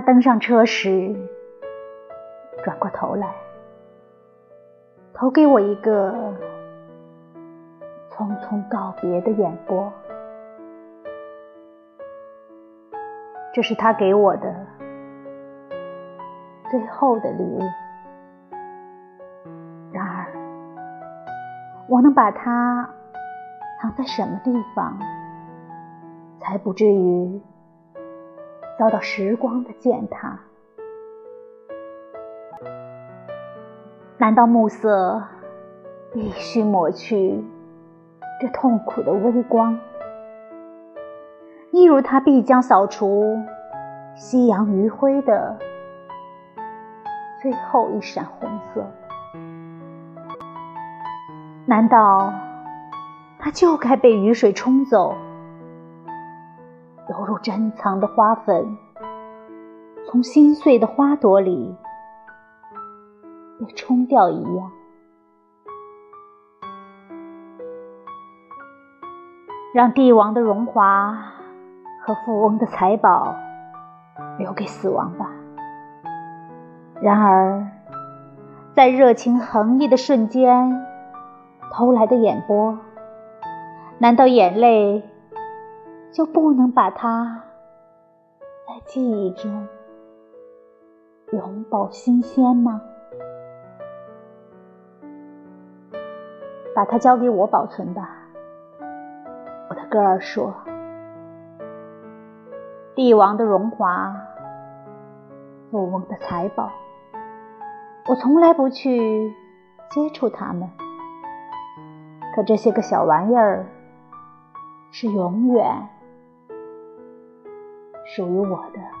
他登上车时，转过头来，投给我一个匆匆告别的眼波。这是他给我的最后的礼物。然而，我能把它藏在什么地方，才不至于遭到时光的践踏？难道暮色必须抹去这痛苦的微光？一如它必将扫除夕阳余晖的最后一闪红色，难道它就该被雨水冲走，珍藏的花粉从心碎的花朵里被冲掉一样？让帝王的荣华。和富翁的财宝留给死亡吧。然而，在热情横溢的瞬间，投来的眼波，难道眼泪就不能把它在记忆中永葆新鲜吗？把它交给我保存吧，我的歌儿说。帝王的荣华，富翁的财宝，我从来不去接触他们。可这些个小玩意儿，是永远属于我的。